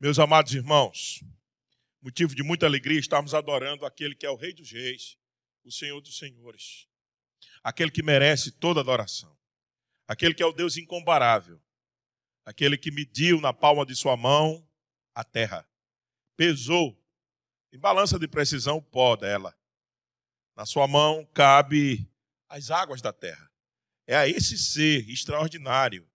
Meus amados irmãos, motivo de muita alegria estarmos adorando aquele que é o Rei dos Reis, o Senhor dos Senhores, aquele que merece toda adoração, aquele que é o Deus incomparável, aquele que mediu na palma de sua mão a terra, pesou em balança de precisão o pó dela. Na sua mão cabe as águas da terra. É a esse ser extraordinário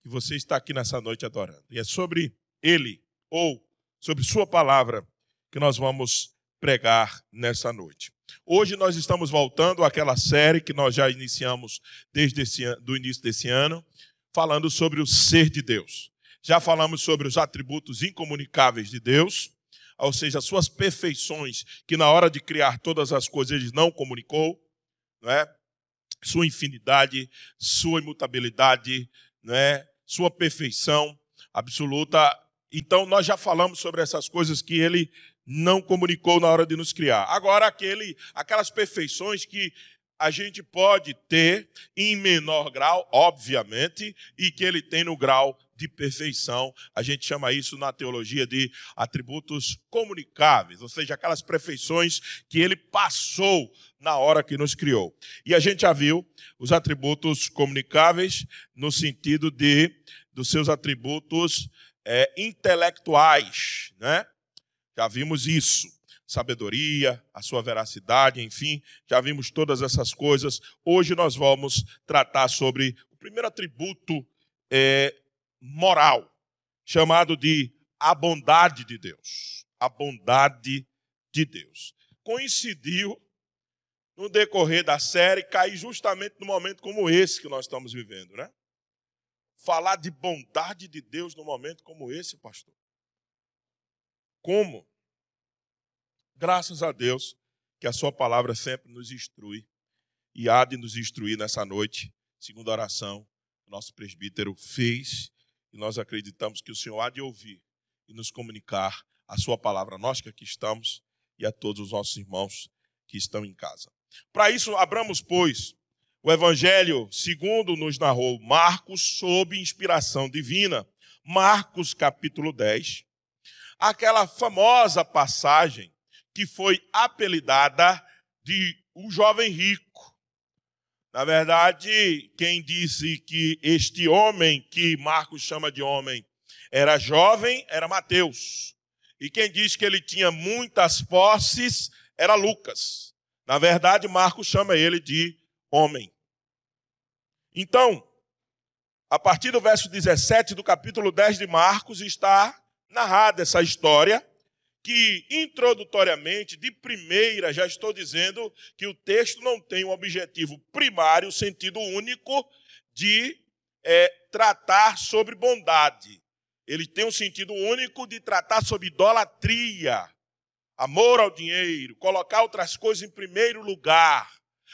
que você está aqui nessa noite adorando. E é sobre ele, ou sobre sua palavra, que nós vamos pregar nessa noite. Hoje nós estamos voltando àquela série que nós já iniciamos desde esse, do início desse ano, falando sobre o ser de Deus. Já falamos sobre os atributos incomunicáveis de Deus, ou seja, as suas perfeições, que na hora de criar todas as coisas ele não comunicou, não é? Sua infinidade, sua imutabilidade, não é? Sua perfeição absoluta. Então nós já falamos sobre essas coisas que ele não comunicou na hora de nos criar. Agora aquele, aquelas perfeições que a gente pode ter em menor grau, obviamente, e que ele tem no grau de perfeição. A gente chama isso na teologia de atributos comunicáveis, ou seja, aquelas perfeições que ele passou na hora que nos criou. E a gente já viu os atributos comunicáveis no sentido de dos seus atributos é, intelectuais, né? Já vimos isso sabedoria, a sua veracidade, enfim, já vimos todas essas coisas. Hoje nós vamos tratar sobre o primeiro atributo é, moral, chamado de a bondade de Deus. A bondade de Deus. Coincidiu no decorrer da série cair justamente no momento como esse que nós estamos vivendo, né? Falar de bondade de Deus no momento como esse, pastor. Como? Graças a Deus que a sua palavra sempre nos instrui e há de nos instruir nessa noite, segundo a oração que nosso presbítero fez, e nós acreditamos que o Senhor há de ouvir e nos comunicar a sua palavra, nós que aqui estamos e a todos os nossos irmãos que estão em casa. Para isso, abramos, pois, o evangelho segundo nos narrou Marcos sob inspiração divina. Marcos capítulo 10. Aquela famosa passagem que foi apelidada de o jovem rico. Na verdade, quem disse que este homem, que Marcos chama de homem, era jovem, era Mateus. E quem disse que ele tinha muitas posses era Lucas. Na verdade, Marcos chama ele de homem. Então, a partir do verso 17 do capítulo 10 de Marcos está narrada essa história que introdutoriamente, de primeira, já estou dizendo que o texto não tem um objetivo primário, sentido único de é, tratar sobre bondade. Ele tem um sentido único de tratar sobre idolatria, amor ao dinheiro, colocar outras coisas em primeiro lugar.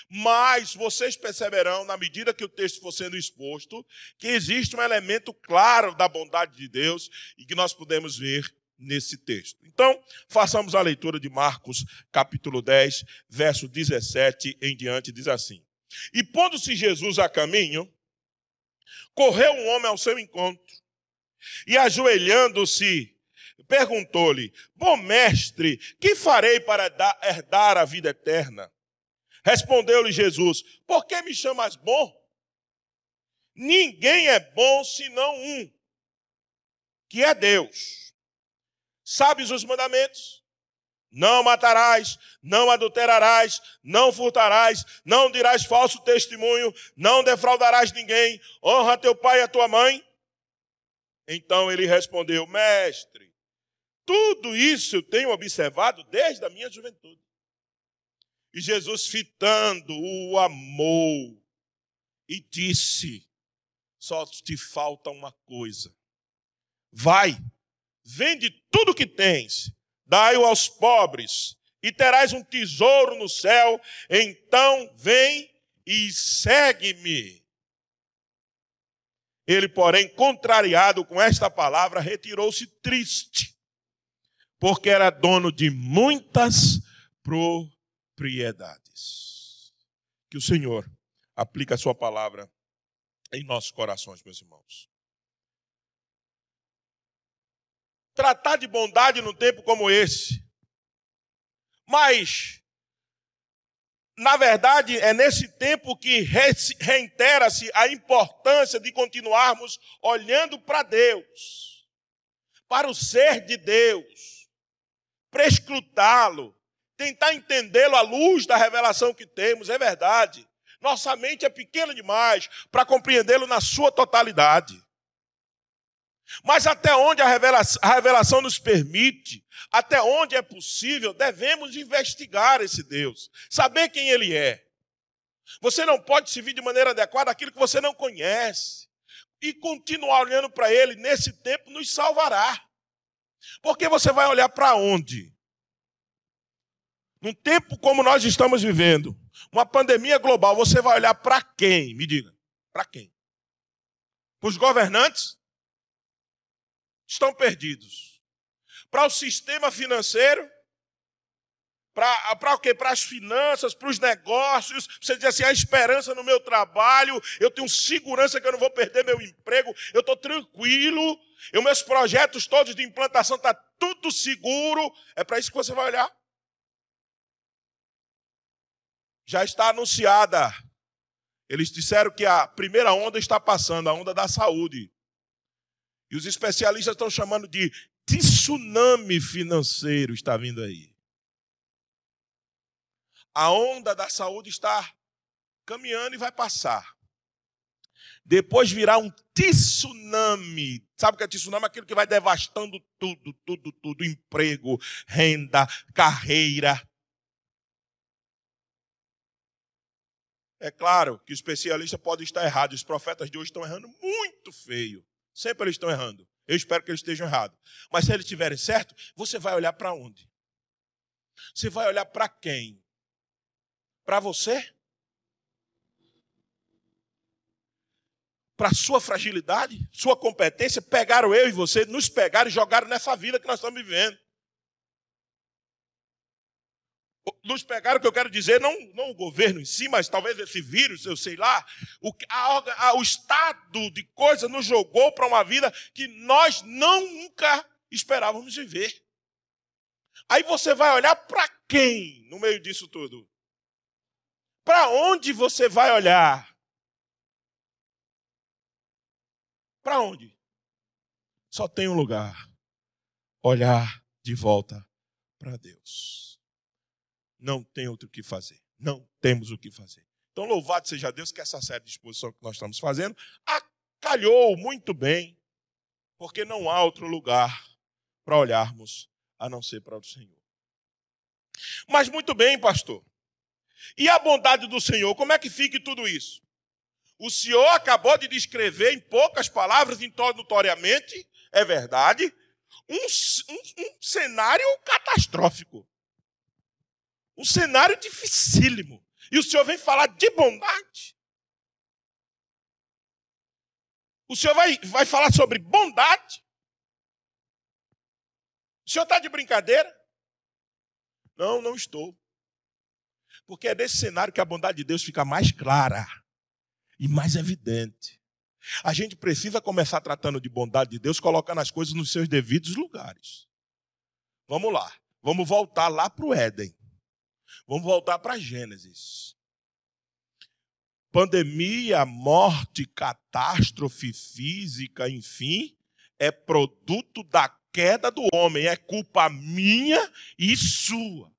Mas vocês perceberão, na medida que o texto for sendo exposto, que existe um elemento claro da bondade de Deus e que nós podemos ver nesse texto. Então, façamos a leitura de Marcos, capítulo 10, verso 17 em diante, diz assim: E pondo-se Jesus a caminho, correu um homem ao seu encontro, e ajoelhando-se, perguntou-lhe: Bom mestre, que farei para herdar a vida eterna? Respondeu-lhe Jesus: Por que me chamas bom? Ninguém é bom senão um, que é Deus. Sabes os mandamentos? Não matarás, não adulterarás, não furtarás, não dirás falso testemunho, não defraudarás ninguém, honra teu pai e a tua mãe. Então ele respondeu: Mestre, tudo isso eu tenho observado desde a minha juventude. E Jesus, fitando, o amou e disse: Só te falta uma coisa. Vai, Vende tudo que tens, dai-o aos pobres, e terás um tesouro no céu. Então vem e segue-me. Ele, porém, contrariado com esta palavra, retirou-se triste, porque era dono de muitas propriedades. Que o Senhor aplique a sua palavra em nossos corações, meus irmãos. tratar de bondade num tempo como esse. Mas, na verdade, é nesse tempo que reitera-se a importância de continuarmos olhando para Deus, para o ser de Deus, prescrutá-lo, tentar entendê-lo à luz da revelação que temos, é verdade. Nossa mente é pequena demais para compreendê-lo na sua totalidade. Mas até onde a revelação, a revelação, nos permite, até onde é possível, devemos investigar esse Deus, saber quem Ele é. Você não pode servir de maneira adequada aquilo que você não conhece. E continuar olhando para Ele nesse tempo nos salvará. Porque você vai olhar para onde? Num tempo como nós estamos vivendo, uma pandemia global, você vai olhar para quem? Me diga. Para quem? Para os governantes? estão perdidos. Para o sistema financeiro, para o quê? Para as finanças, para os negócios. Você diz assim: a esperança no meu trabalho, eu tenho segurança que eu não vou perder meu emprego, eu estou tranquilo, e meus projetos todos de implantação estão tá tudo seguro. É para isso que você vai olhar. Já está anunciada. Eles disseram que a primeira onda está passando, a onda da saúde. E os especialistas estão chamando de tsunami financeiro está vindo aí. A onda da saúde está caminhando e vai passar. Depois virá um tsunami. Sabe o que é tsunami? Aquilo que vai devastando tudo, tudo, tudo: emprego, renda, carreira. É claro que o especialista pode estar errado. Os profetas de hoje estão errando muito feio. Sempre eles estão errando. Eu espero que eles estejam errados. Mas se eles estiverem certo, você vai olhar para onde? Você vai olhar para quem? Para você? Para sua fragilidade, sua competência, pegaram eu e você, nos pegaram e jogaram nessa vida que nós estamos vivendo nos pegaram, o que eu quero dizer, não, não o governo em si, mas talvez esse vírus, eu sei lá, o, a, a, o estado de coisa nos jogou para uma vida que nós não nunca esperávamos viver. Aí você vai olhar para quem no meio disso tudo? Para onde você vai olhar? Para onde? Só tem um lugar: olhar de volta para Deus não tem outro que fazer. Não temos o que fazer. Então, louvado seja Deus que essa série de exposição que nós estamos fazendo acalhou muito bem, porque não há outro lugar para olharmos a não ser para o Senhor. Mas muito bem, pastor. E a bondade do Senhor, como é que fica tudo isso? O Senhor acabou de descrever em poucas palavras, notoriamente, é verdade, um, um, um cenário catastrófico. Um cenário dificílimo. E o Senhor vem falar de bondade. O Senhor vai, vai falar sobre bondade. O Senhor está de brincadeira? Não, não estou. Porque é nesse cenário que a bondade de Deus fica mais clara e mais evidente. A gente precisa começar tratando de bondade de Deus, colocando as coisas nos seus devidos lugares. Vamos lá, vamos voltar lá para o Éden. Vamos voltar para Gênesis. Pandemia, morte, catástrofe física, enfim, é produto da queda do homem, é culpa minha e sua.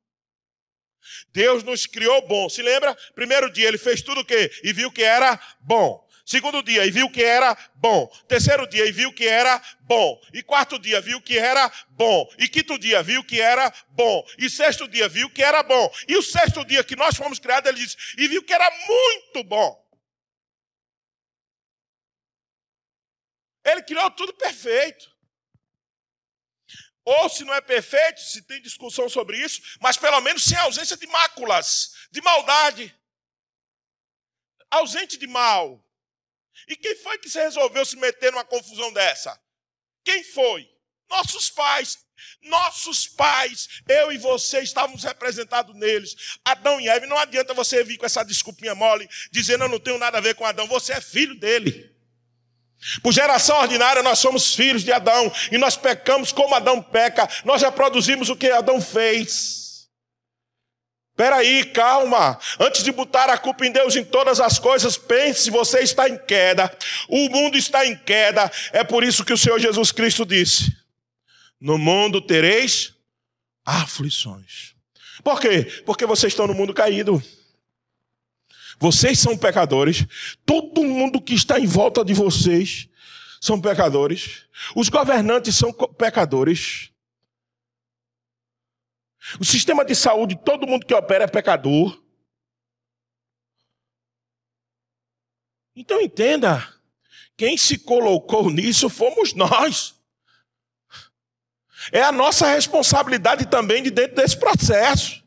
Deus nos criou bom. Se lembra? Primeiro dia ele fez tudo o quê? E viu que era bom. Segundo dia, e viu que era bom. Terceiro dia, e viu que era bom. E quarto dia, viu que era bom. E quinto dia, viu que era bom. E sexto dia, viu que era bom. E o sexto dia que nós fomos criados, ele disse, e viu que era muito bom. Ele criou tudo perfeito. Ou se não é perfeito, se tem discussão sobre isso, mas pelo menos sem ausência de máculas, de maldade. Ausente de mal. E quem foi que se resolveu se meter numa confusão dessa? Quem foi? Nossos pais. Nossos pais, eu e você estávamos representados neles. Adão e Eva. Não adianta você vir com essa desculpinha mole, dizendo eu não tenho nada a ver com Adão. Você é filho dele. Por geração ordinária, nós somos filhos de Adão e nós pecamos como Adão peca, nós já produzimos o que Adão fez. Peraí, calma. Antes de botar a culpa em Deus em todas as coisas, pense: você está em queda, o mundo está em queda. É por isso que o Senhor Jesus Cristo disse: No mundo tereis aflições. Por quê? Porque vocês estão no mundo caído. Vocês são pecadores. Todo mundo que está em volta de vocês são pecadores. Os governantes são pecadores. O sistema de saúde, todo mundo que opera é pecador. Então entenda, quem se colocou nisso fomos nós. É a nossa responsabilidade também de dentro desse processo.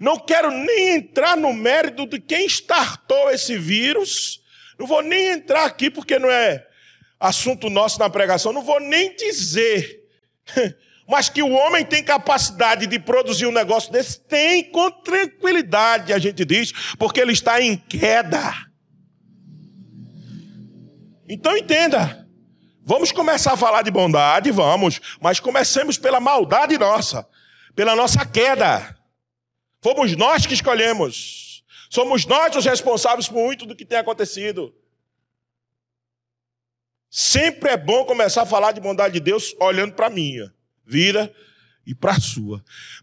Não quero nem entrar no mérito de quem startou esse vírus. Não vou nem entrar aqui porque não é assunto nosso na pregação. Não vou nem dizer. Mas que o homem tem capacidade de produzir um negócio desse, tem com tranquilidade, a gente diz, porque ele está em queda. Então entenda. Vamos começar a falar de bondade, vamos, mas comecemos pela maldade nossa, pela nossa queda. Fomos nós que escolhemos. Somos nós os responsáveis por muito do que tem acontecido. Sempre é bom começar a falar de bondade de Deus olhando para a vida e para a sua.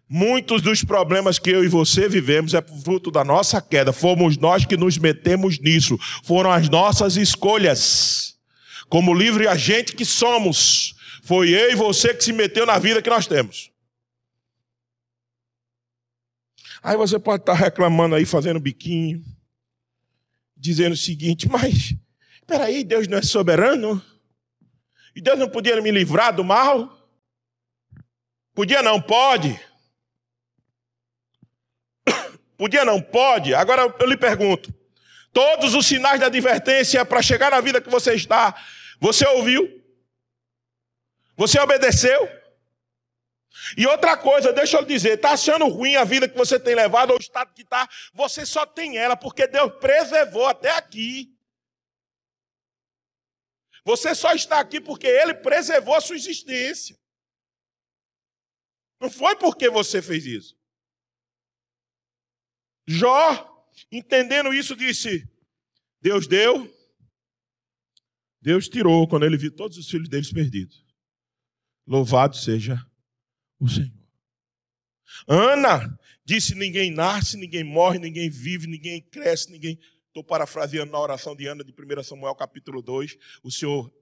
Muitos dos problemas que eu e você vivemos é fruto da nossa queda. Fomos nós que nos metemos nisso. Foram as nossas escolhas. Como livre agente que somos. Foi eu e você que se meteu na vida que nós temos. Aí você pode estar reclamando aí, fazendo biquinho, dizendo o seguinte, mas, peraí, Deus não é soberano? E Deus não podia me livrar do mal? Podia não, pode. Podia não, pode. Agora eu lhe pergunto: todos os sinais da advertência para chegar na vida que você está, você ouviu? Você obedeceu? E outra coisa, deixa eu dizer, está achando ruim a vida que você tem levado, ou o estado que está, você só tem ela, porque Deus preservou até aqui. Você só está aqui porque Ele preservou a sua existência. Não foi porque você fez isso. Jó, entendendo isso, disse: Deus deu, Deus tirou quando ele viu todos os filhos deles perdidos. Louvado seja o Senhor. Ana disse: ninguém nasce, ninguém morre, ninguém vive, ninguém cresce, ninguém. Estou parafraseando na oração de Ana de 1 Samuel capítulo 2. O Senhor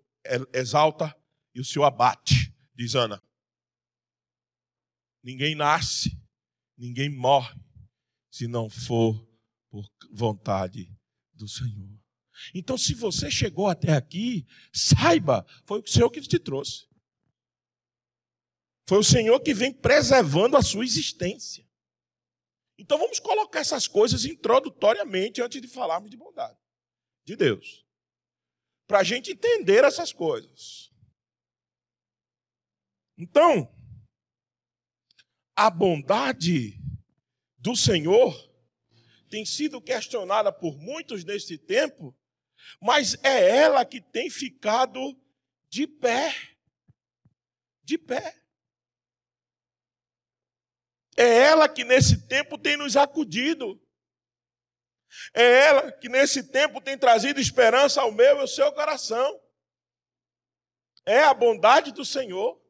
exalta e o Senhor abate, diz Ana. Ninguém nasce, ninguém morre, se não for por vontade do Senhor. Então, se você chegou até aqui, saiba, foi o Senhor que te trouxe. Foi o Senhor que vem preservando a sua existência. Então vamos colocar essas coisas introdutoriamente antes de falarmos de bondade de Deus. Para a gente entender essas coisas. Então, a bondade do Senhor tem sido questionada por muitos neste tempo, mas é ela que tem ficado de pé. De pé. É ela que nesse tempo tem nos acudido. É ela que nesse tempo tem trazido esperança ao meu e ao seu coração. É a bondade do Senhor.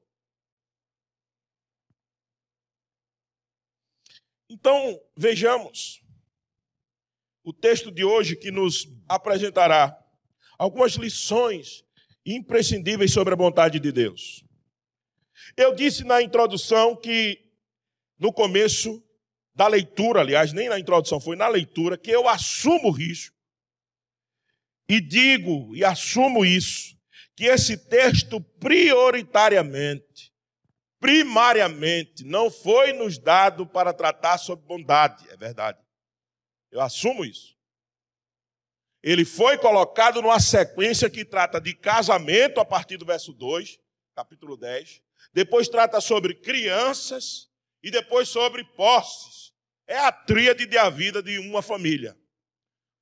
Então, vejamos o texto de hoje que nos apresentará algumas lições imprescindíveis sobre a bondade de Deus. Eu disse na introdução que no começo da leitura, aliás, nem na introdução, foi na leitura, que eu assumo o risco e digo e assumo isso, que esse texto prioritariamente, primariamente, não foi nos dado para tratar sobre bondade, é verdade. Eu assumo isso. Ele foi colocado numa sequência que trata de casamento a partir do verso 2, capítulo 10. Depois trata sobre crianças, e depois sobre posses. É a tríade da vida de uma família.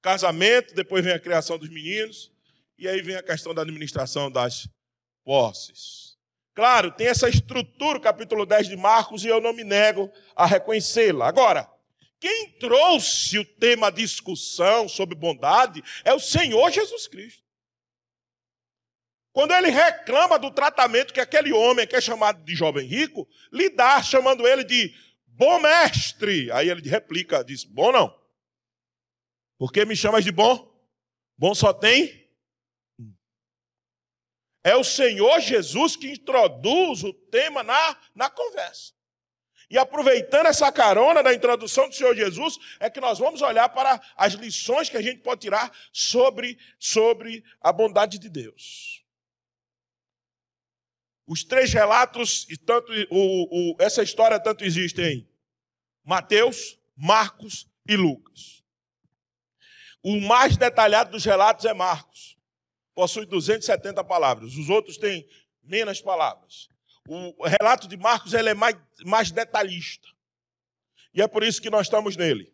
Casamento, depois vem a criação dos meninos, E aí vem a questão da administração das posses. Claro, tem essa estrutura, capítulo 10 de Marcos, e eu não me nego a reconhecê-la. Agora, quem trouxe o tema discussão sobre bondade é o Senhor Jesus Cristo. Quando ele reclama do tratamento que aquele homem, que é chamado de jovem rico, lhe dá, chamando ele de bom mestre. Aí ele replica, diz: Bom não. Por que me chamas de bom? Bom só tem. É o Senhor Jesus que introduz o tema na, na conversa. E aproveitando essa carona da introdução do Senhor Jesus, é que nós vamos olhar para as lições que a gente pode tirar sobre, sobre a bondade de Deus. Os três relatos, e tanto o, o, essa história tanto existe em Mateus, Marcos e Lucas. O mais detalhado dos relatos é Marcos. Possui 270 palavras. Os outros têm menos palavras. O relato de Marcos ele é mais, mais detalhista. E é por isso que nós estamos nele.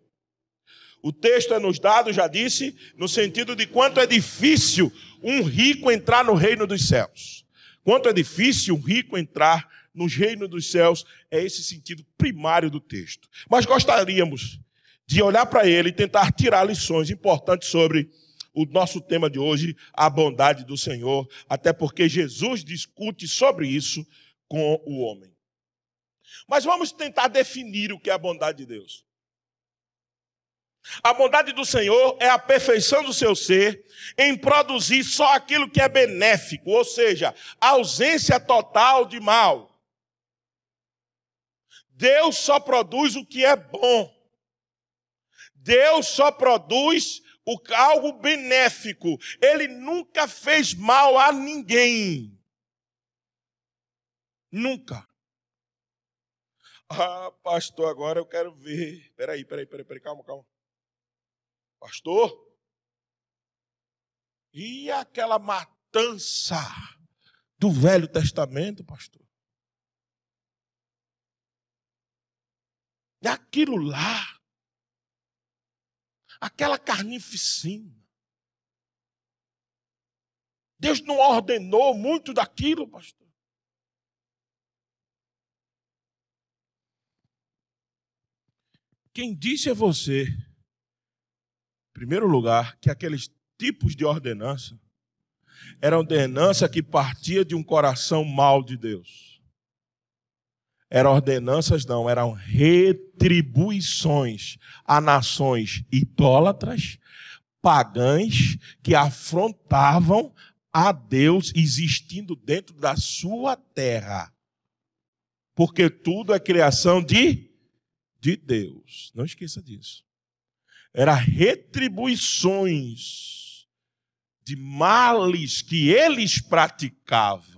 O texto é nos dado, já disse, no sentido de quanto é difícil um rico entrar no reino dos céus. Quanto é difícil um rico entrar no reino dos céus, é esse sentido primário do texto. Mas gostaríamos de olhar para ele e tentar tirar lições importantes sobre o nosso tema de hoje, a bondade do Senhor, até porque Jesus discute sobre isso com o homem. Mas vamos tentar definir o que é a bondade de Deus. A bondade do Senhor é a perfeição do seu ser em produzir só aquilo que é benéfico, ou seja, ausência total de mal. Deus só produz o que é bom. Deus só produz o, algo benéfico. Ele nunca fez mal a ninguém. Nunca. Ah, pastor, agora eu quero ver. Peraí, peraí, peraí, peraí, calma, calma. Pastor? E aquela matança do Velho Testamento, pastor? E aquilo lá, aquela carnificina. Deus não ordenou muito daquilo, pastor. Quem disse a você primeiro lugar, que aqueles tipos de ordenança era ordenança que partia de um coração mau de Deus. Eram ordenanças, não, eram retribuições a nações idólatras, pagãs, que afrontavam a Deus existindo dentro da sua terra. Porque tudo é criação de, de Deus. Não esqueça disso era retribuições de males que eles praticavam.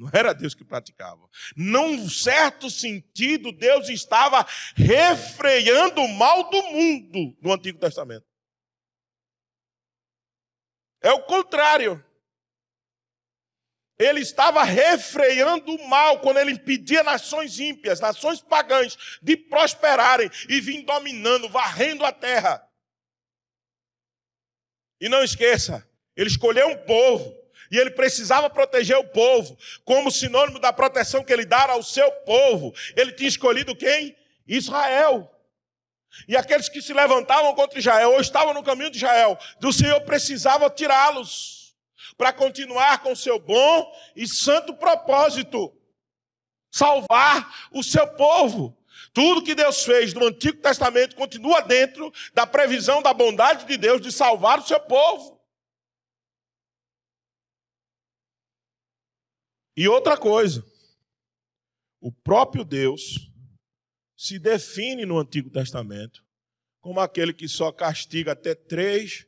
Não era Deus que praticava. Num certo sentido, Deus estava refreando o mal do mundo no Antigo Testamento. É o contrário. Ele estava refreando o mal quando ele impedia nações ímpias, nações pagãs, de prosperarem e vir dominando, varrendo a terra. E não esqueça, ele escolheu um povo e ele precisava proteger o povo, como sinônimo da proteção que ele dara ao seu povo. Ele tinha escolhido quem? Israel. E aqueles que se levantavam contra Israel ou estavam no caminho de Israel, do Senhor precisava tirá-los para continuar com seu bom e santo propósito salvar o seu povo. Tudo que Deus fez no Antigo Testamento continua dentro da previsão da bondade de Deus de salvar o seu povo. E outra coisa, o próprio Deus se define no Antigo Testamento como aquele que só castiga até três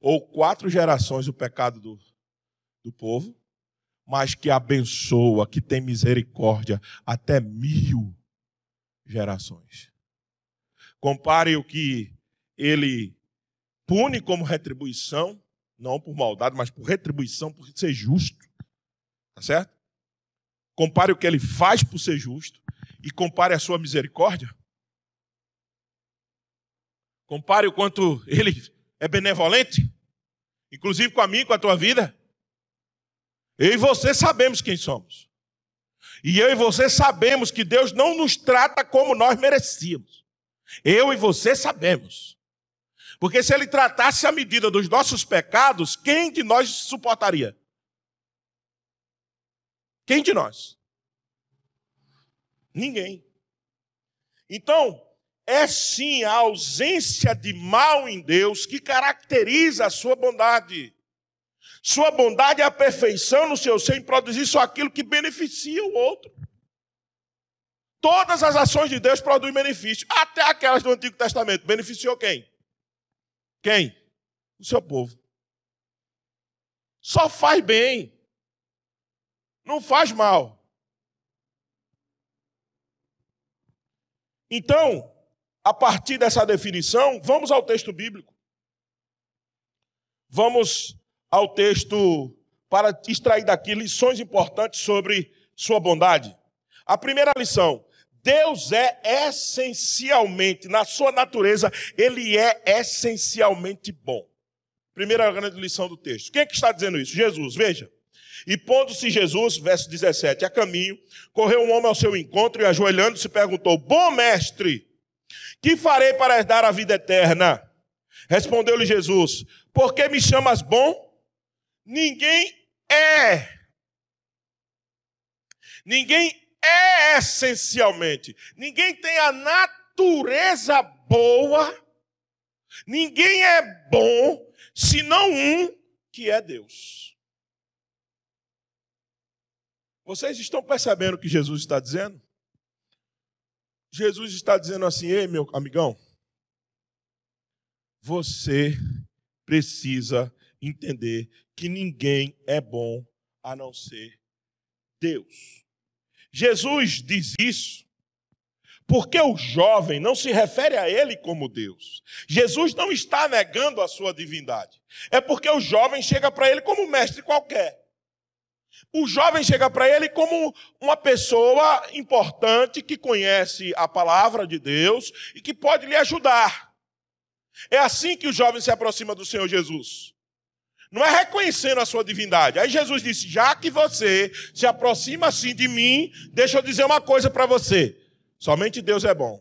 ou quatro gerações o pecado do, do povo, mas que abençoa, que tem misericórdia até mil gerações. Compare o que ele pune como retribuição, não por maldade, mas por retribuição, por ser justo. Tá certo? Compare o que ele faz por ser justo e compare a sua misericórdia. Compare o quanto ele é benevolente, inclusive com a mim, com a tua vida. Eu e você sabemos quem somos. E eu e você sabemos que Deus não nos trata como nós merecíamos. Eu e você sabemos. Porque se ele tratasse a medida dos nossos pecados, quem de nós suportaria? Quem de nós? Ninguém. Então, é sim a ausência de mal em Deus que caracteriza a sua bondade. Sua bondade é a perfeição no seu ser em produzir só aquilo que beneficia o outro. Todas as ações de Deus produzem benefício, até aquelas do Antigo Testamento. Beneficiou quem? Quem? O seu povo. Só faz bem, não faz mal. Então, a partir dessa definição, vamos ao texto bíblico. Vamos ao texto para extrair daqui lições importantes sobre sua bondade. A primeira lição: Deus é essencialmente, na sua natureza, ele é essencialmente bom. Primeira grande lição do texto. Quem é que está dizendo isso? Jesus, veja. E pondo-se Jesus, verso 17, a caminho, correu um homem ao seu encontro e ajoelhando-se perguntou: Bom mestre, que farei para herdar a vida eterna? Respondeu-lhe Jesus: Por que me chamas bom? Ninguém é. Ninguém é essencialmente. Ninguém tem a natureza boa. Ninguém é bom senão um que é Deus. Vocês estão percebendo o que Jesus está dizendo? Jesus está dizendo assim: ei, meu amigão, você precisa entender que ninguém é bom a não ser Deus. Jesus diz isso porque o jovem não se refere a ele como Deus. Jesus não está negando a sua divindade. É porque o jovem chega para ele como mestre qualquer. O jovem chega para ele como uma pessoa importante que conhece a palavra de Deus e que pode lhe ajudar. É assim que o jovem se aproxima do Senhor Jesus. Não é reconhecendo a sua divindade. Aí Jesus disse: já que você se aproxima assim de mim, deixa eu dizer uma coisa para você. Somente Deus é bom.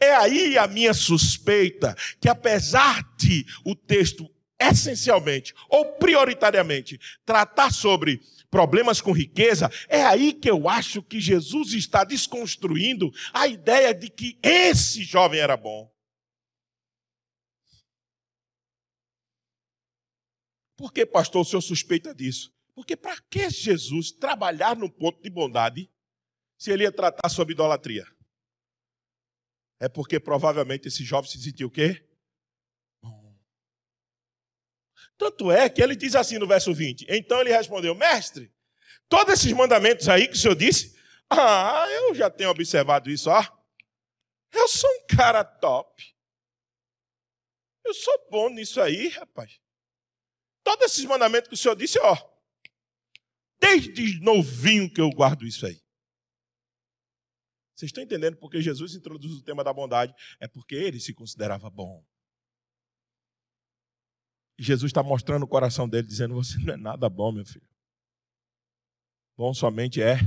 É aí a minha suspeita que, apesar de o texto essencialmente ou prioritariamente tratar sobre problemas com riqueza, é aí que eu acho que Jesus está desconstruindo a ideia de que esse jovem era bom. Por que, pastor, o senhor suspeita disso? Porque para que Jesus trabalhar no ponto de bondade se ele ia tratar sobre idolatria? É porque provavelmente esse jovem se sentiu o quê? Bom. Tanto é que ele diz assim no verso 20: Então ele respondeu, mestre, todos esses mandamentos aí que o senhor disse, ah, eu já tenho observado isso, ó. Eu sou um cara top. Eu sou bom nisso aí, rapaz. Todos esses mandamentos que o Senhor disse, ó, desde novinho que eu guardo isso aí. Vocês estão entendendo porque Jesus introduz o tema da bondade? É porque ele se considerava bom. Jesus está mostrando o coração dele, dizendo: Você não é nada bom, meu filho. Bom somente é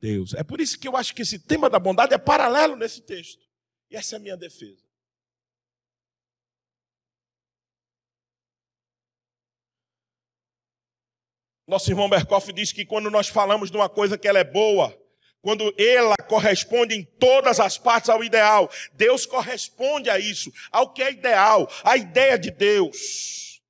Deus. É por isso que eu acho que esse tema da bondade é paralelo nesse texto. E essa é a minha defesa. Nosso irmão Berkoff diz que quando nós falamos de uma coisa que ela é boa, quando ela corresponde em todas as partes ao ideal, Deus corresponde a isso, ao que é ideal, a ideia de Deus.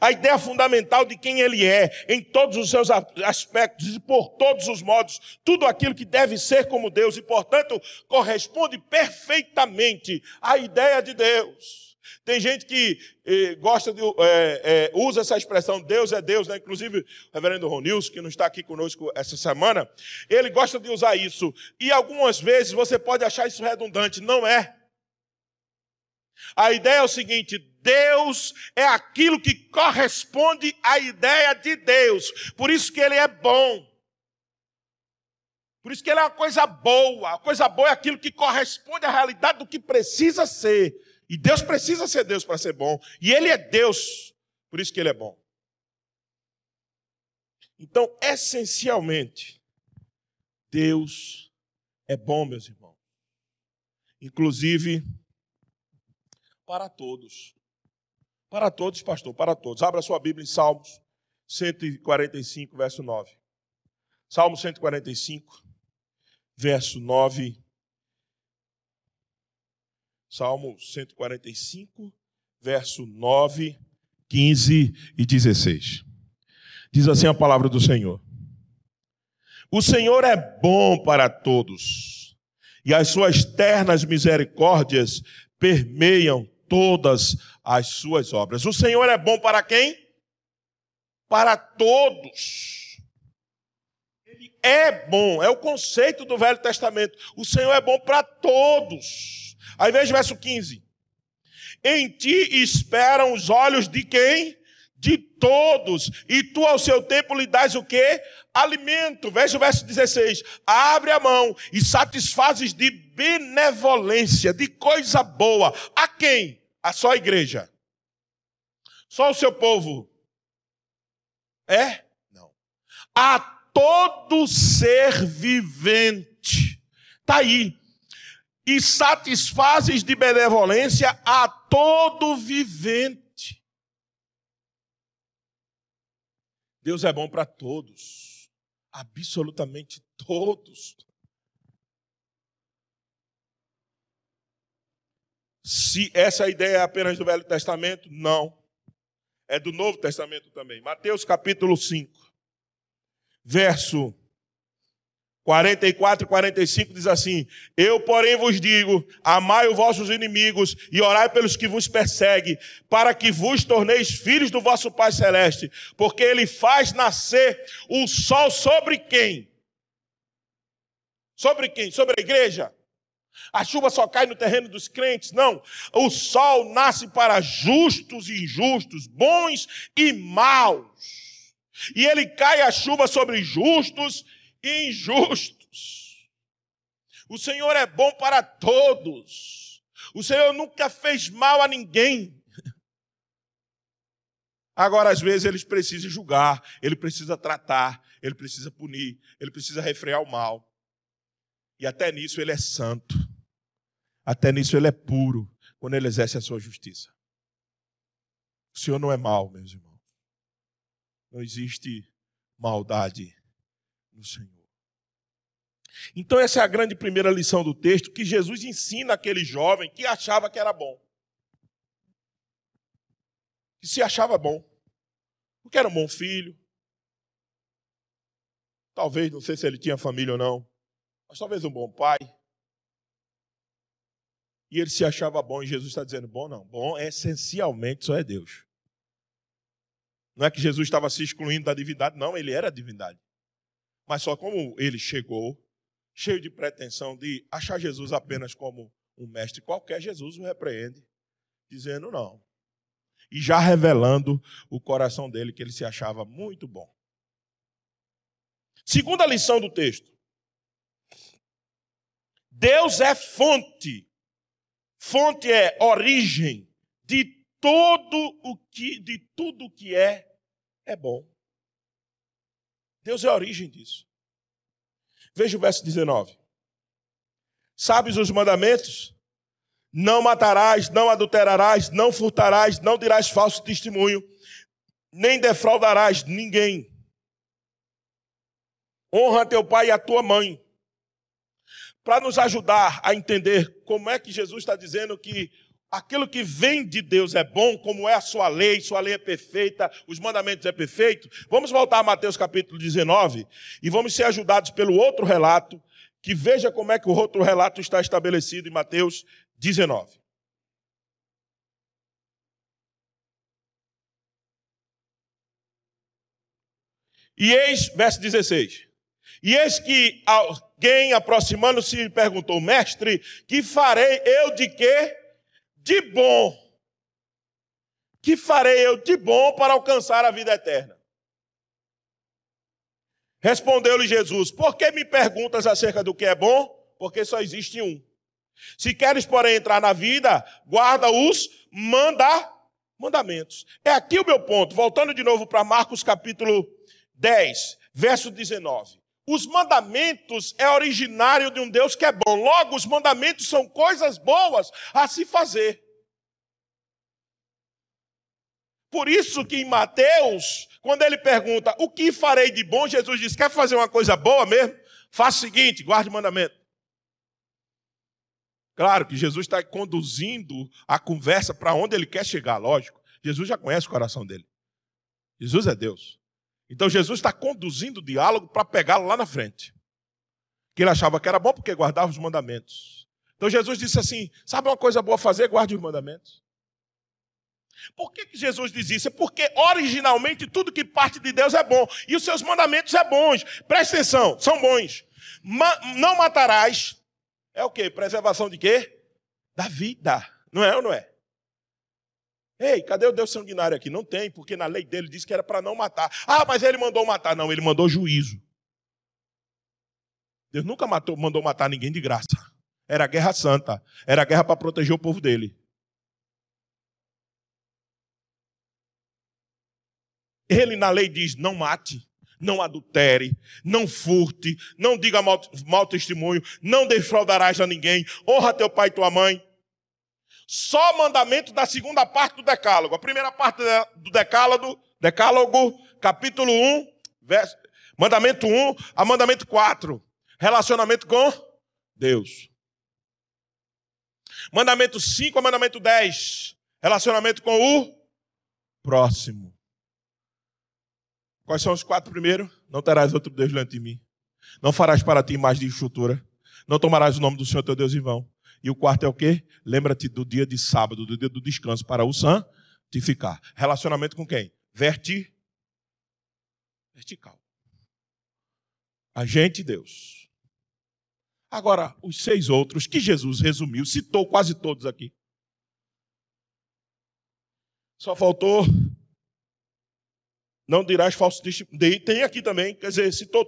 A ideia fundamental de quem ele é, em todos os seus aspectos e por todos os modos, tudo aquilo que deve ser como Deus e, portanto, corresponde perfeitamente à ideia de Deus. Tem gente que eh, gosta de, eh, eh, usa essa expressão Deus é Deus, né? Inclusive o reverendo Ronils, que não está aqui conosco essa semana, ele gosta de usar isso. E algumas vezes você pode achar isso redundante. Não é. A ideia é o seguinte: Deus é aquilo que corresponde à ideia de Deus. Por isso que ele é bom. Por isso que ele é uma coisa boa. A coisa boa é aquilo que corresponde à realidade do que precisa ser. E Deus precisa ser Deus para ser bom. E Ele é Deus, por isso que Ele é bom. Então, essencialmente, Deus é bom, meus irmãos. Inclusive, para todos. Para todos, pastor, para todos. Abra sua Bíblia em Salmos 145, verso 9. Salmo 145, verso 9. Salmo 145, verso 9, 15 e 16. Diz assim a palavra do Senhor: O Senhor é bom para todos, e as suas ternas misericórdias permeiam todas as suas obras. O Senhor é bom para quem? Para todos. Ele é bom, é o conceito do Velho Testamento. O Senhor é bom para todos. Aí veja o verso 15. Em ti esperam os olhos de quem? De todos. E tu ao seu tempo lhe dás o quê? Alimento. Veja o verso 16. Abre a mão e satisfazes de benevolência, de coisa boa. A quem? A só igreja. Só o seu povo. É? Não. A todo ser vivente. Está aí e satisfazes de benevolência a todo vivente. Deus é bom para todos, absolutamente todos. Se essa ideia é apenas do Velho Testamento, não. É do Novo Testamento também. Mateus capítulo 5, verso 44 e 45 diz assim: Eu, porém, vos digo: amai os vossos inimigos e orai pelos que vos perseguem, para que vos torneis filhos do vosso Pai Celeste, porque Ele faz nascer o sol sobre quem? Sobre quem? Sobre a igreja? A chuva só cai no terreno dos crentes? Não. O sol nasce para justos e injustos, bons e maus. E ele cai a chuva sobre justos injustos. O Senhor é bom para todos. O Senhor nunca fez mal a ninguém. Agora, às vezes, ele precisa julgar, ele precisa tratar, ele precisa punir, ele precisa refrear o mal. E até nisso ele é santo. Até nisso ele é puro, quando ele exerce a sua justiça. O Senhor não é mal, meus irmãos. Não existe maldade no Senhor. Então, essa é a grande primeira lição do texto que Jesus ensina aquele jovem que achava que era bom. Que se achava bom. Porque era um bom filho. Talvez, não sei se ele tinha família ou não, mas talvez um bom pai. E ele se achava bom, e Jesus está dizendo: bom não, bom é essencialmente só é Deus. Não é que Jesus estava se excluindo da divindade, não, ele era a divindade. Mas só como ele chegou, cheio de pretensão de achar Jesus apenas como um mestre qualquer, Jesus o repreende, dizendo não. E já revelando o coração dele que ele se achava muito bom. Segunda lição do texto. Deus é fonte. Fonte é origem de todo o que de tudo que é é bom. Deus é a origem disso. Veja o verso 19. Sabes os mandamentos? Não matarás, não adulterarás, não furtarás, não dirás falso testemunho, nem defraudarás ninguém. Honra teu pai e a tua mãe. Para nos ajudar a entender como é que Jesus está dizendo que aquilo que vem de Deus é bom, como é a sua lei, sua lei é perfeita, os mandamentos é perfeito. Vamos voltar a Mateus capítulo 19 e vamos ser ajudados pelo outro relato, que veja como é que o outro relato está estabelecido em Mateus 19. E eis, verso 16. E eis que alguém aproximando-se perguntou: Mestre, que farei eu de quê? De bom? Que farei eu de bom para alcançar a vida eterna? Respondeu-lhe Jesus: Por que me perguntas acerca do que é bom? Porque só existe um. Se queres, porém, entrar na vida, guarda os manda, mandamentos. É aqui o meu ponto. Voltando de novo para Marcos capítulo 10, verso 19. Os mandamentos é originário de um Deus que é bom. Logo, os mandamentos são coisas boas a se fazer. Por isso que em Mateus, quando ele pergunta o que farei de bom, Jesus diz: quer fazer uma coisa boa mesmo? Faça o seguinte, guarde o mandamento. Claro que Jesus está conduzindo a conversa para onde ele quer chegar, lógico. Jesus já conhece o coração dele. Jesus é Deus. Então Jesus está conduzindo o diálogo para pegá-lo lá na frente. Que ele achava que era bom porque guardava os mandamentos. Então Jesus disse assim: sabe uma coisa boa fazer? Guarde os mandamentos. Por que, que Jesus diz isso? É porque originalmente tudo que parte de Deus é bom. E os seus mandamentos é bons. Presta atenção, são bons. Ma não matarás. É o quê? Preservação de quê? Da vida. Não é ou não é? Ei, cadê o Deus sanguinário aqui? Não tem, porque na lei dele diz que era para não matar. Ah, mas ele mandou matar. Não, ele mandou juízo. Deus nunca matou, mandou matar ninguém de graça. Era guerra santa. Era guerra para proteger o povo dele. Ele na lei diz: não mate, não adultere, não furte, não diga mau, mau testemunho, não defraudarás a ninguém, honra teu pai e tua mãe. Só mandamento da segunda parte do decálogo. A primeira parte do decálogo, decálogo capítulo 1, verso, mandamento 1 a mandamento 4. Relacionamento com Deus. Mandamento 5 a mandamento 10. Relacionamento com o próximo. Quais são os quatro primeiros? Não terás outro Deus diante de mim. Não farás para ti mais de estrutura. Não tomarás o nome do Senhor teu Deus em vão. E o quarto é o quê? Lembra-te do dia de sábado, do dia do descanso, para o santificar. Relacionamento com quem? Verti... Vertical. A gente e Deus. Agora, os seis outros que Jesus resumiu, citou quase todos aqui. Só faltou não dirás falso testemunho. Tem aqui também, quer dizer, citou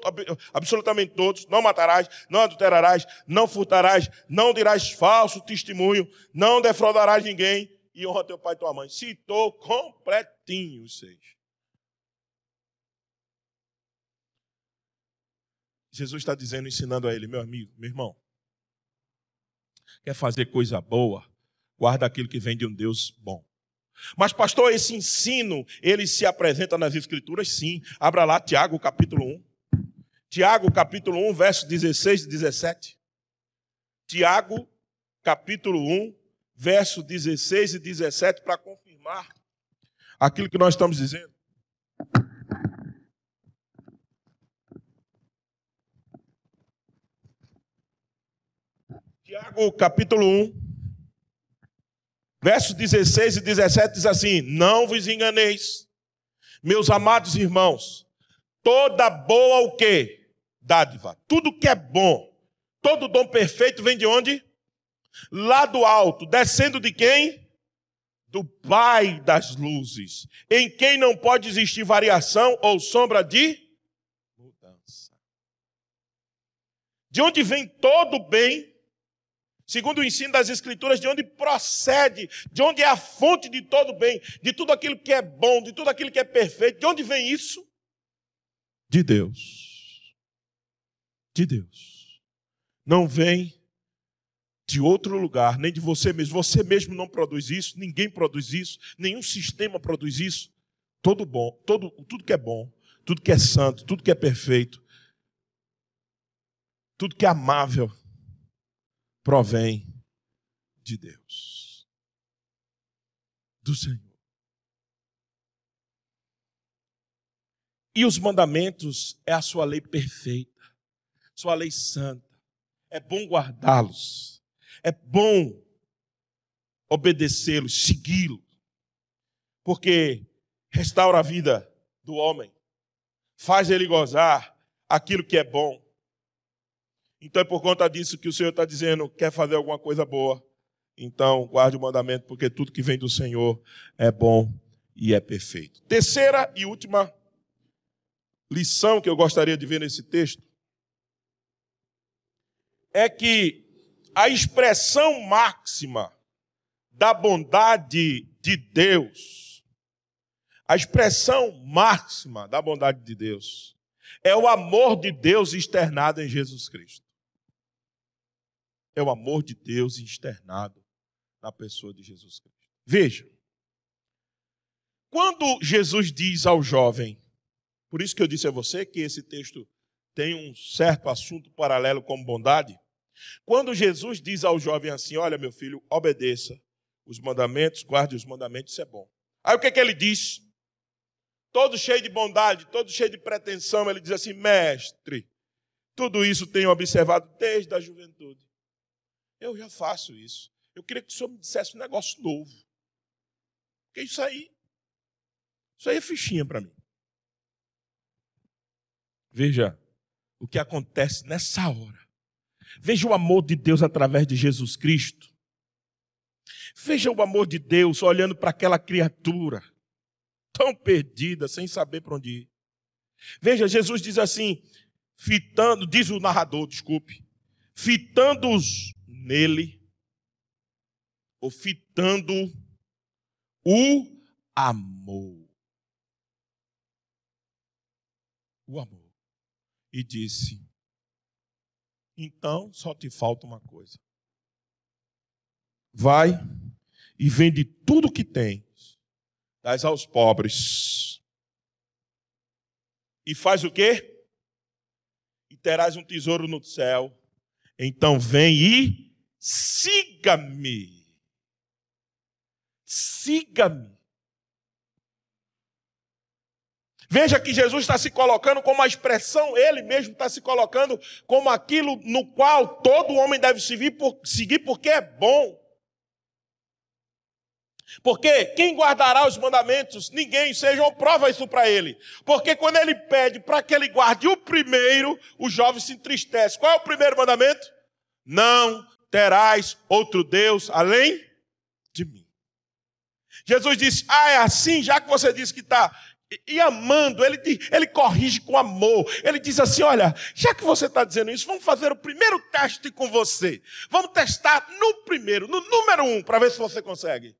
absolutamente todos. Não matarás, não adulterarás, não furtarás, não dirás falso testemunho, não defraudarás ninguém e honra teu pai e tua mãe. Citou completinho os seis. Jesus está dizendo, ensinando a ele, meu amigo, meu irmão, quer fazer coisa boa, guarda aquilo que vem de um Deus bom. Mas, pastor, esse ensino, ele se apresenta nas Escrituras, sim. Abra lá Tiago, capítulo 1. Tiago, capítulo 1, versos 16 e 17. Tiago, capítulo 1, versos 16 e 17, para confirmar aquilo que nós estamos dizendo. Tiago, capítulo 1, Versos 16 e 17 diz assim: Não vos enganeis, meus amados irmãos, toda boa o quê? Dádiva. Tudo que é bom, todo dom perfeito vem de onde? Lá do alto, descendo de quem? Do Pai das luzes, em quem não pode existir variação ou sombra de mudança. De onde vem todo bem segundo o ensino das Escrituras, de onde procede, de onde é a fonte de todo bem, de tudo aquilo que é bom, de tudo aquilo que é perfeito. De onde vem isso? De Deus. De Deus. Não vem de outro lugar, nem de você mesmo. Você mesmo não produz isso, ninguém produz isso, nenhum sistema produz isso. Todo bom, todo, tudo que é bom, tudo que é santo, tudo que é perfeito, tudo que é amável, provém de Deus, do Senhor. E os mandamentos é a sua lei perfeita, sua lei santa. É bom guardá-los, é bom obedecê-los, segui-los, porque restaura a vida do homem, faz ele gozar aquilo que é bom então é por conta disso que o Senhor está dizendo: quer fazer alguma coisa boa? Então guarde o mandamento, porque tudo que vem do Senhor é bom e é perfeito. Terceira e última lição que eu gostaria de ver nesse texto é que a expressão máxima da bondade de Deus, A expressão máxima da bondade de Deus é o amor de Deus externado em Jesus Cristo. É o amor de Deus externado na pessoa de Jesus Cristo. Veja, quando Jesus diz ao jovem, por isso que eu disse a você que esse texto tem um certo assunto paralelo com bondade. Quando Jesus diz ao jovem assim: Olha, meu filho, obedeça os mandamentos, guarde os mandamentos, isso é bom. Aí o que, que ele diz? Todo cheio de bondade, todo cheio de pretensão, ele diz assim: Mestre, tudo isso tenho observado desde a juventude. Eu já faço isso. Eu queria que o senhor me dissesse um negócio novo. Porque isso aí, isso aí é fichinha para mim. Veja o que acontece nessa hora. Veja o amor de Deus através de Jesus Cristo. Veja o amor de Deus olhando para aquela criatura tão perdida, sem saber para onde ir. Veja, Jesus diz assim, fitando, diz o narrador, desculpe, fitando-os nele, ou fitando o amor. O amor. E disse: Então só te falta uma coisa. Vai e vende tudo que tens, dás aos pobres. E faz o quê? E terás um tesouro no céu. Então vem e siga-me. Siga-me. Veja que Jesus está se colocando como a expressão, ele mesmo está se colocando como aquilo no qual todo homem deve seguir, por, seguir porque é bom. Porque quem guardará os mandamentos? Ninguém, sejam prova isso para ele. Porque quando ele pede para que ele guarde o primeiro, o jovem se entristece. Qual é o primeiro mandamento? Não terás outro Deus além de mim. Jesus disse: Ah, é assim, já que você disse que está e amando, ele, ele corrige com amor. Ele diz assim: Olha, já que você está dizendo isso, vamos fazer o primeiro teste com você. Vamos testar no primeiro, no número um, para ver se você consegue.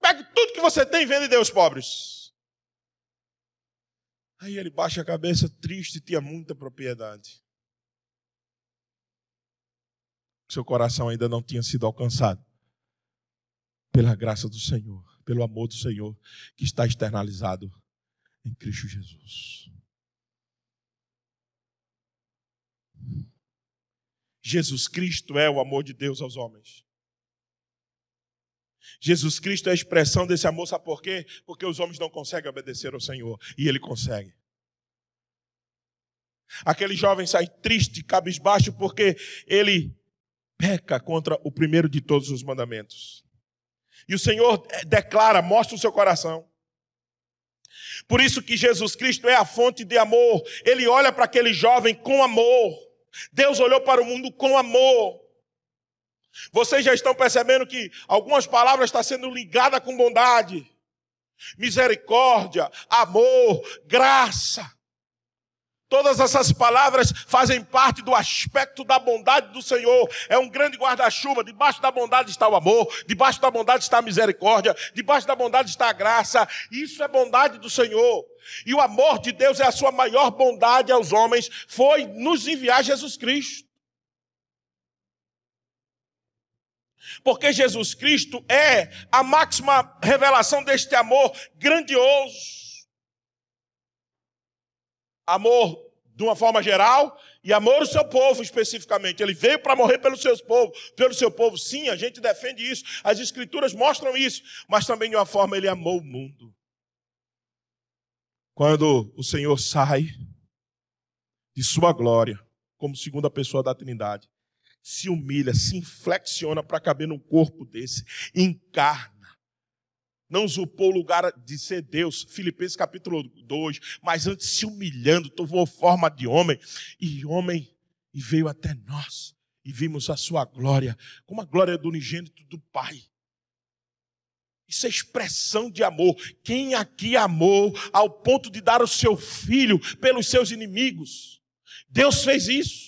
Pegue tudo que você tem e vende Deus pobres. Aí ele baixa a cabeça, triste, tinha muita propriedade. Seu coração ainda não tinha sido alcançado pela graça do Senhor, pelo amor do Senhor, que está externalizado em Cristo Jesus. Jesus Cristo é o amor de Deus aos homens. Jesus Cristo é a expressão desse amor, sabe por quê? Porque os homens não conseguem obedecer ao Senhor e ele consegue. Aquele jovem sai triste, cabisbaixo, porque ele peca contra o primeiro de todos os mandamentos. E o Senhor declara, mostra o seu coração. Por isso que Jesus Cristo é a fonte de amor. Ele olha para aquele jovem com amor. Deus olhou para o mundo com amor. Vocês já estão percebendo que algumas palavras estão sendo ligadas com bondade, misericórdia, amor, graça. Todas essas palavras fazem parte do aspecto da bondade do Senhor. É um grande guarda-chuva. Debaixo da bondade está o amor, debaixo da bondade está a misericórdia, debaixo da bondade está a graça. Isso é bondade do Senhor. E o amor de Deus é a sua maior bondade aos homens, foi nos enviar Jesus Cristo. Porque Jesus Cristo é a máxima revelação deste amor grandioso. Amor de uma forma geral e amor ao seu povo especificamente. Ele veio para morrer pelos seus povos, pelo seu povo. Sim, a gente defende isso. As escrituras mostram isso, mas também de uma forma ele amou o mundo. Quando o Senhor sai de sua glória, como segunda pessoa da Trindade, se humilha, se inflexiona para caber num corpo desse, encarna. Não usurpou o lugar de ser Deus, Filipenses capítulo 2, mas antes se humilhando, tomou forma de homem, e homem, e veio até nós, e vimos a sua glória, como a glória do unigênito do Pai. Isso é expressão de amor. Quem aqui amou ao ponto de dar o seu filho pelos seus inimigos? Deus fez isso.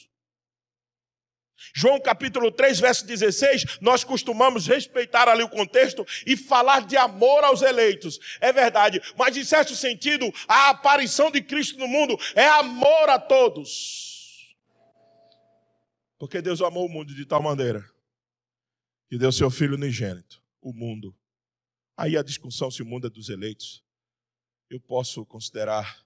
João capítulo 3, verso 16, nós costumamos respeitar ali o contexto e falar de amor aos eleitos. É verdade, mas em certo sentido, a aparição de Cristo no mundo é amor a todos. Porque Deus amou o mundo de tal maneira que deu seu filho unigênito, o mundo. Aí a discussão se o mundo é dos eleitos. Eu posso considerar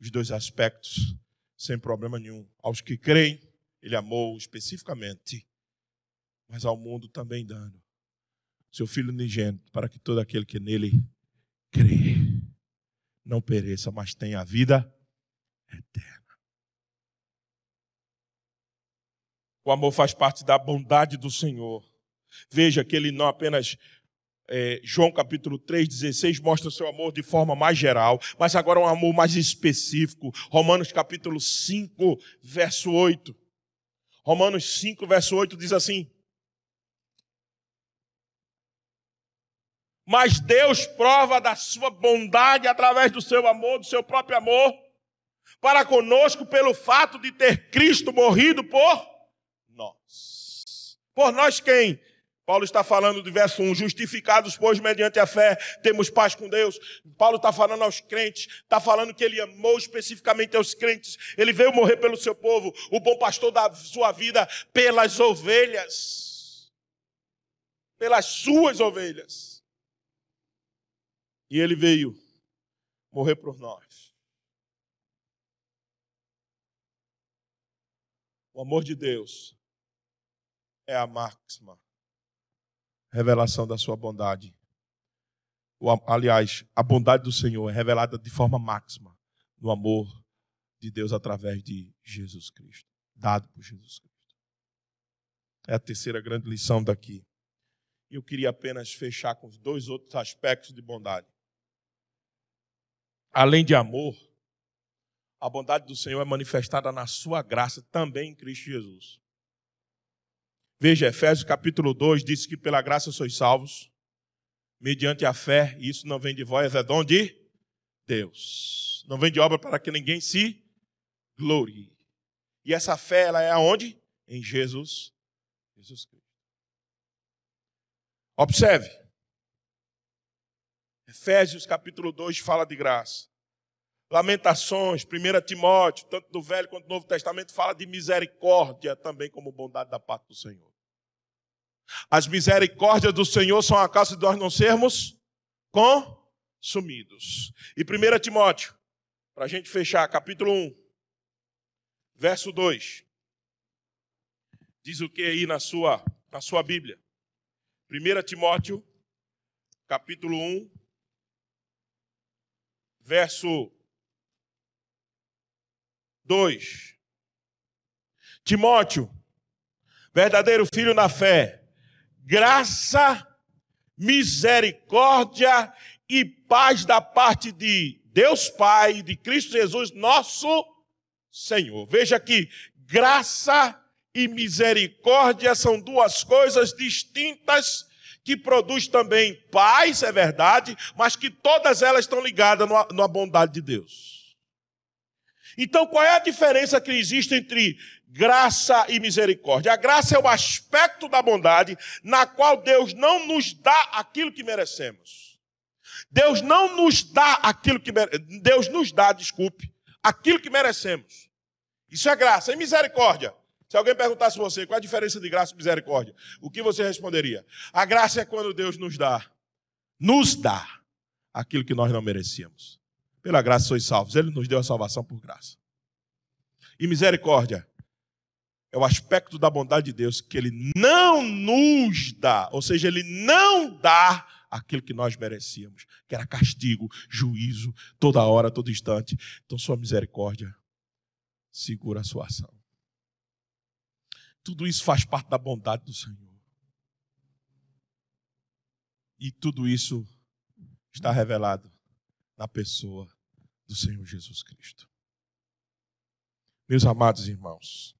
os dois aspectos sem problema nenhum. Aos que creem ele amou especificamente, mas ao mundo também dando seu Filho unigênito, para que todo aquele que nele crê não pereça, mas tenha a vida eterna. O amor faz parte da bondade do Senhor. Veja que ele não apenas é, João capítulo 3, 16 mostra seu amor de forma mais geral, mas agora um amor mais específico. Romanos capítulo 5, verso 8. Romanos 5, verso 8 diz assim: Mas Deus prova da sua bondade através do seu amor, do seu próprio amor, para conosco pelo fato de ter Cristo morrido por nós. Por nós quem? Paulo está falando do verso 1, justificados, pois, mediante a fé, temos paz com Deus. Paulo está falando aos crentes, está falando que ele amou especificamente aos crentes. Ele veio morrer pelo seu povo, o bom pastor da sua vida pelas ovelhas. Pelas suas ovelhas. E ele veio morrer por nós. O amor de Deus é a máxima revelação da sua bondade. aliás, a bondade do Senhor é revelada de forma máxima no amor de Deus através de Jesus Cristo, dado por Jesus Cristo. É a terceira grande lição daqui. Eu queria apenas fechar com os dois outros aspectos de bondade. Além de amor, a bondade do Senhor é manifestada na sua graça também em Cristo Jesus. Veja, Efésios capítulo 2 diz que pela graça sois salvos, mediante a fé, e isso não vem de vós, é dom de Deus. Não vem de obra para que ninguém se glorie. E essa fé, ela é aonde? Em Jesus, Jesus Cristo. Observe. Efésios capítulo 2 fala de graça. Lamentações, 1 Timóteo, tanto do Velho quanto do Novo Testamento, fala de misericórdia também como bondade da parte do Senhor. As misericórdias do Senhor são a causa de nós não sermos consumidos. E 1 Timóteo, para a gente fechar, capítulo 1, verso 2. Diz o que aí na sua, na sua Bíblia? 1 Timóteo, capítulo 1, verso 2. Timóteo, verdadeiro filho na fé, graça, misericórdia e paz da parte de Deus Pai, de Cristo Jesus, nosso Senhor. Veja que graça e misericórdia são duas coisas distintas que produz também paz, é verdade, mas que todas elas estão ligadas na bondade de Deus. Então, qual é a diferença que existe entre graça e misericórdia. A graça é o aspecto da bondade na qual Deus não nos dá aquilo que merecemos. Deus não nos dá aquilo que Deus nos dá, desculpe, aquilo que merecemos. Isso é graça. E misericórdia? Se alguém perguntasse você qual é a diferença de graça e misericórdia, o que você responderia? A graça é quando Deus nos dá, nos dá aquilo que nós não merecíamos. Pela graça sois salvos. Ele nos deu a salvação por graça. E misericórdia é o aspecto da bondade de Deus que Ele não nos dá, ou seja, Ele não dá aquilo que nós merecíamos, que era castigo, juízo, toda hora, todo instante. Então, Sua misericórdia segura a sua ação. Tudo isso faz parte da bondade do Senhor. E tudo isso está revelado na pessoa do Senhor Jesus Cristo. Meus amados irmãos,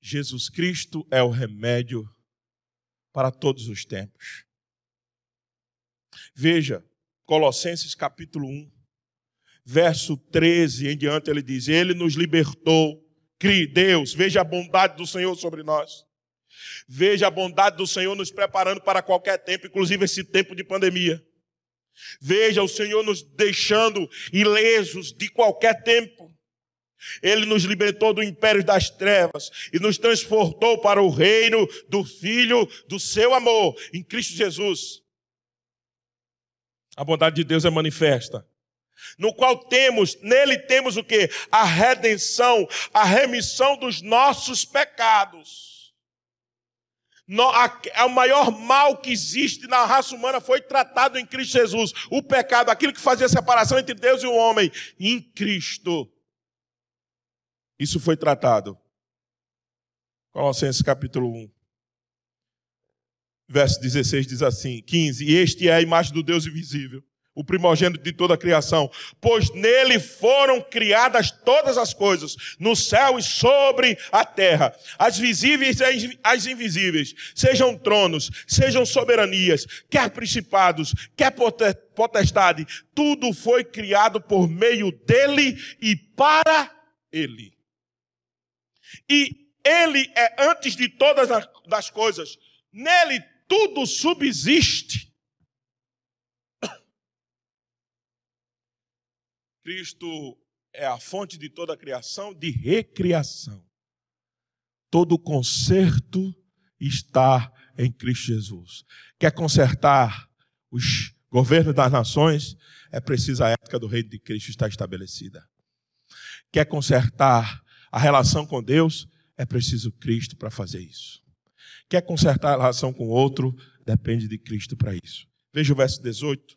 Jesus Cristo é o remédio para todos os tempos. Veja, Colossenses capítulo 1, verso 13 em diante, ele diz: Ele nos libertou Deus, veja a bondade do Senhor sobre nós. Veja a bondade do Senhor nos preparando para qualquer tempo, inclusive esse tempo de pandemia. Veja o Senhor nos deixando ilesos de qualquer tempo. Ele nos libertou do império das trevas e nos transportou para o reino do Filho do seu amor, em Cristo Jesus. A bondade de Deus é manifesta. No qual temos, nele temos o que? A redenção, a remissão dos nossos pecados. No, a, a, o maior mal que existe na raça humana foi tratado em Cristo Jesus. O pecado, aquilo que fazia separação entre Deus e o homem, em Cristo. Isso foi tratado. Colossenses capítulo 1. Verso 16 diz assim: 15. E este é a imagem do Deus invisível, o primogênito de toda a criação, pois nele foram criadas todas as coisas, no céu e sobre a terra, as visíveis e as invisíveis, sejam tronos, sejam soberanias, quer principados, quer potestade, tudo foi criado por meio dele e para ele. E ele é antes de todas as coisas. Nele tudo subsiste. Cristo é a fonte de toda a criação, de recriação. Todo conserto está em Cristo Jesus. Quer consertar os governos das nações? É preciso a ética do reino de Cristo estar estabelecida. Quer consertar a relação com Deus, é preciso Cristo para fazer isso. Quer consertar a relação com o outro, depende de Cristo para isso. Veja o verso 18.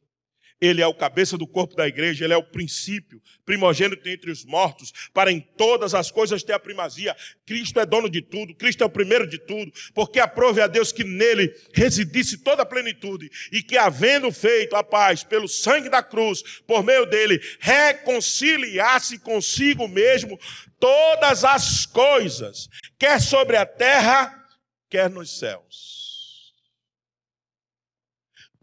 Ele é o cabeça do corpo da igreja, ele é o princípio, primogênito entre os mortos, para em todas as coisas ter a primazia. Cristo é dono de tudo, Cristo é o primeiro de tudo, porque aprove a Deus que nele residisse toda a plenitude e que, havendo feito a paz pelo sangue da cruz, por meio dele, reconciliasse consigo mesmo todas as coisas, quer sobre a terra, quer nos céus.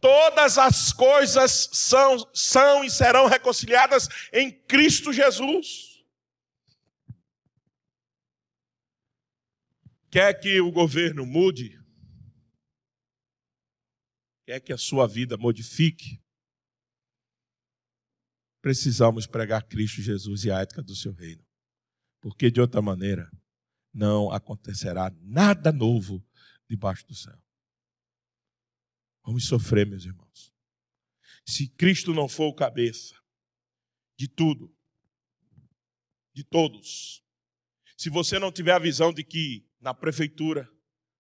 Todas as coisas são, são e serão reconciliadas em Cristo Jesus. Quer que o governo mude? Quer que a sua vida modifique? Precisamos pregar Cristo Jesus e a ética do seu reino. Porque de outra maneira, não acontecerá nada novo debaixo do céu. Vamos sofrer, meus irmãos. Se Cristo não for o cabeça de tudo, de todos, se você não tiver a visão de que na prefeitura,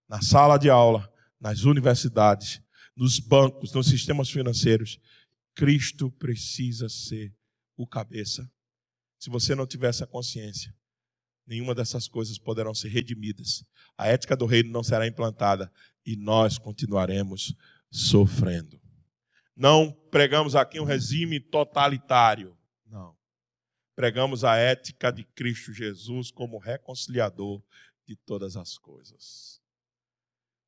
na sala de aula, nas universidades, nos bancos, nos sistemas financeiros, Cristo precisa ser o cabeça. Se você não tiver essa consciência, nenhuma dessas coisas poderão ser redimidas. A ética do reino não será implantada e nós continuaremos sofrendo. Não pregamos aqui um regime totalitário. Não. Pregamos a ética de Cristo Jesus como reconciliador de todas as coisas.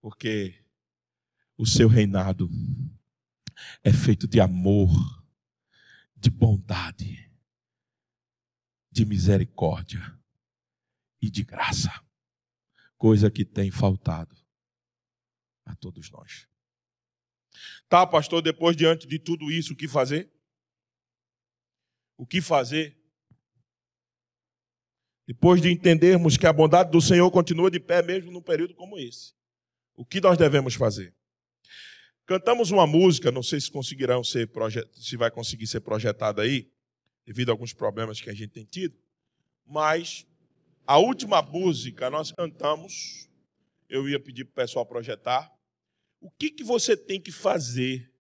Porque o seu reinado é feito de amor, de bondade, de misericórdia e de graça. Coisa que tem faltado a todos nós. Tá, pastor, depois diante de tudo isso, o que fazer? O que fazer? Depois de entendermos que a bondade do Senhor continua de pé mesmo num período como esse, o que nós devemos fazer? Cantamos uma música, não sei se conseguirão ser se vai conseguir ser projetada aí, devido a alguns problemas que a gente tem tido, mas a última música nós cantamos, eu ia pedir para o pessoal projetar, o que, que você tem que fazer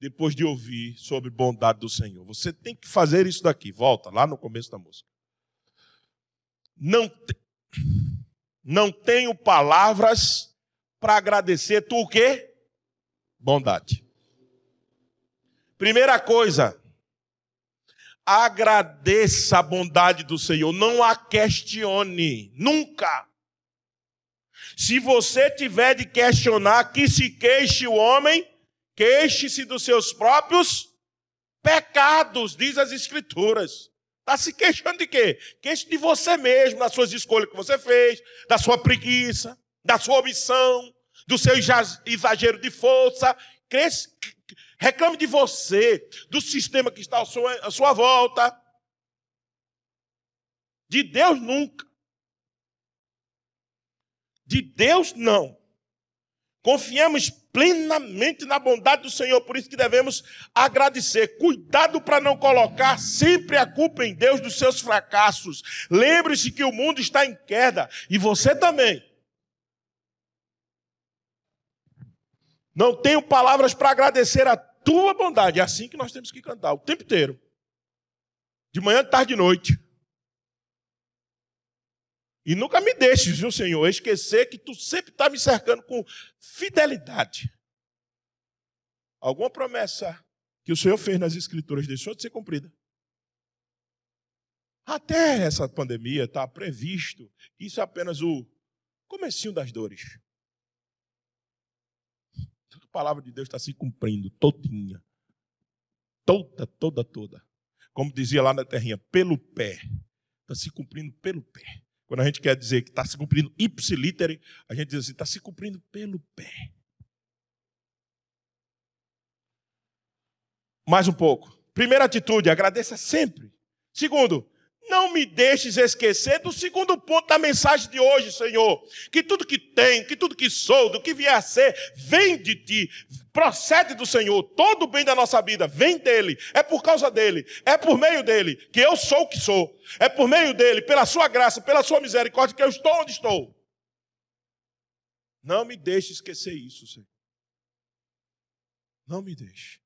depois de ouvir sobre bondade do Senhor? Você tem que fazer isso daqui. Volta lá no começo da música. Não, te... não tenho palavras para agradecer tu o quê? Bondade. Primeira coisa, agradeça a bondade do Senhor, não a questione, nunca. Se você tiver de questionar, que se queixe o homem, queixe-se dos seus próprios pecados, diz as Escrituras. Está se queixando de quê? Queixa de você mesmo, das suas escolhas que você fez, da sua preguiça, da sua omissão, do seu exagero de força. Reclame de você, do sistema que está à sua volta. De Deus nunca. De Deus não. Confiamos plenamente na bondade do Senhor, por isso que devemos agradecer. Cuidado para não colocar sempre a culpa em Deus dos seus fracassos. Lembre-se que o mundo está em queda e você também. Não tenho palavras para agradecer a tua bondade. É assim que nós temos que cantar o tempo inteiro. De manhã, de tarde e noite. E nunca me deixes, viu, Senhor, esquecer que tu sempre está me cercando com fidelidade. Alguma promessa que o Senhor fez nas Escrituras deixou de ser cumprida. Até essa pandemia está previsto. Isso é apenas o comecinho das dores. A palavra de Deus está se cumprindo todinha. Toda, toda, toda. Como dizia lá na terrinha, pelo pé. Está se cumprindo pelo pé. Quando a gente quer dizer que está se cumprindo ipsilítere, a gente diz assim, está se cumprindo pelo pé. Mais um pouco. Primeira atitude, agradeça sempre. Segundo, não me deixes esquecer do segundo ponto da mensagem de hoje, Senhor. Que tudo que tenho, que tudo que sou, do que vier a ser, vem de ti, procede do Senhor. Todo o bem da nossa vida vem dele, é por causa dele, é por meio dele que eu sou o que sou. É por meio dele, pela sua graça, pela sua misericórdia, que eu estou onde estou. Não me deixe esquecer isso, Senhor. Não me deixe.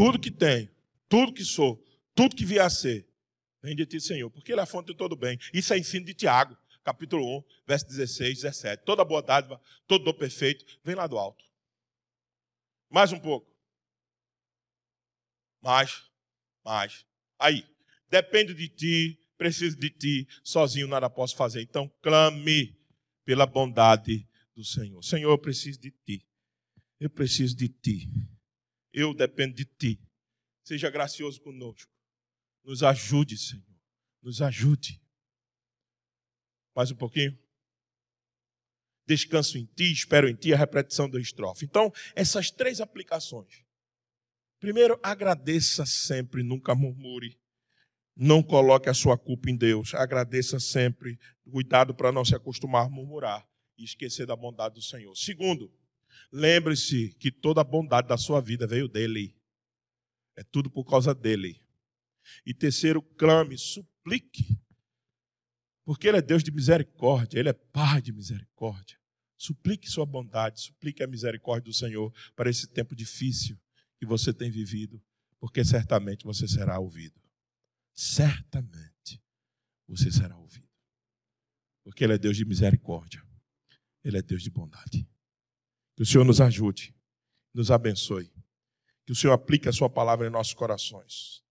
Tudo que tenho, tudo que sou, tudo que vier a ser, vem de ti, Senhor, porque Ele é a fonte de todo bem. Isso é ensino de Tiago, capítulo 1, verso 16, 17. Toda boa dádiva, todo dom perfeito, vem lá do alto. Mais um pouco. Mais, mais. Aí, dependo de ti, preciso de ti, sozinho nada posso fazer. Então, clame pela bondade do Senhor. Senhor, eu preciso de ti. Eu preciso de ti. Eu dependo de ti. Seja gracioso conosco. Nos ajude, Senhor. Nos ajude. Mais um pouquinho. Descanso em ti, espero em ti, a repetição da estrofe. Então, essas três aplicações. Primeiro, agradeça sempre, nunca murmure. Não coloque a sua culpa em Deus. Agradeça sempre. Cuidado para não se acostumar a murmurar e esquecer da bondade do Senhor. Segundo, Lembre-se que toda a bondade da sua vida veio dele. É tudo por causa dele. E terceiro, clame, suplique. Porque ele é Deus de misericórdia, ele é Pai de misericórdia. Suplique sua bondade, suplique a misericórdia do Senhor para esse tempo difícil que você tem vivido, porque certamente você será ouvido. Certamente você será ouvido. Porque ele é Deus de misericórdia. Ele é Deus de bondade. Que o Senhor nos ajude, nos abençoe. Que o Senhor aplique a sua palavra em nossos corações.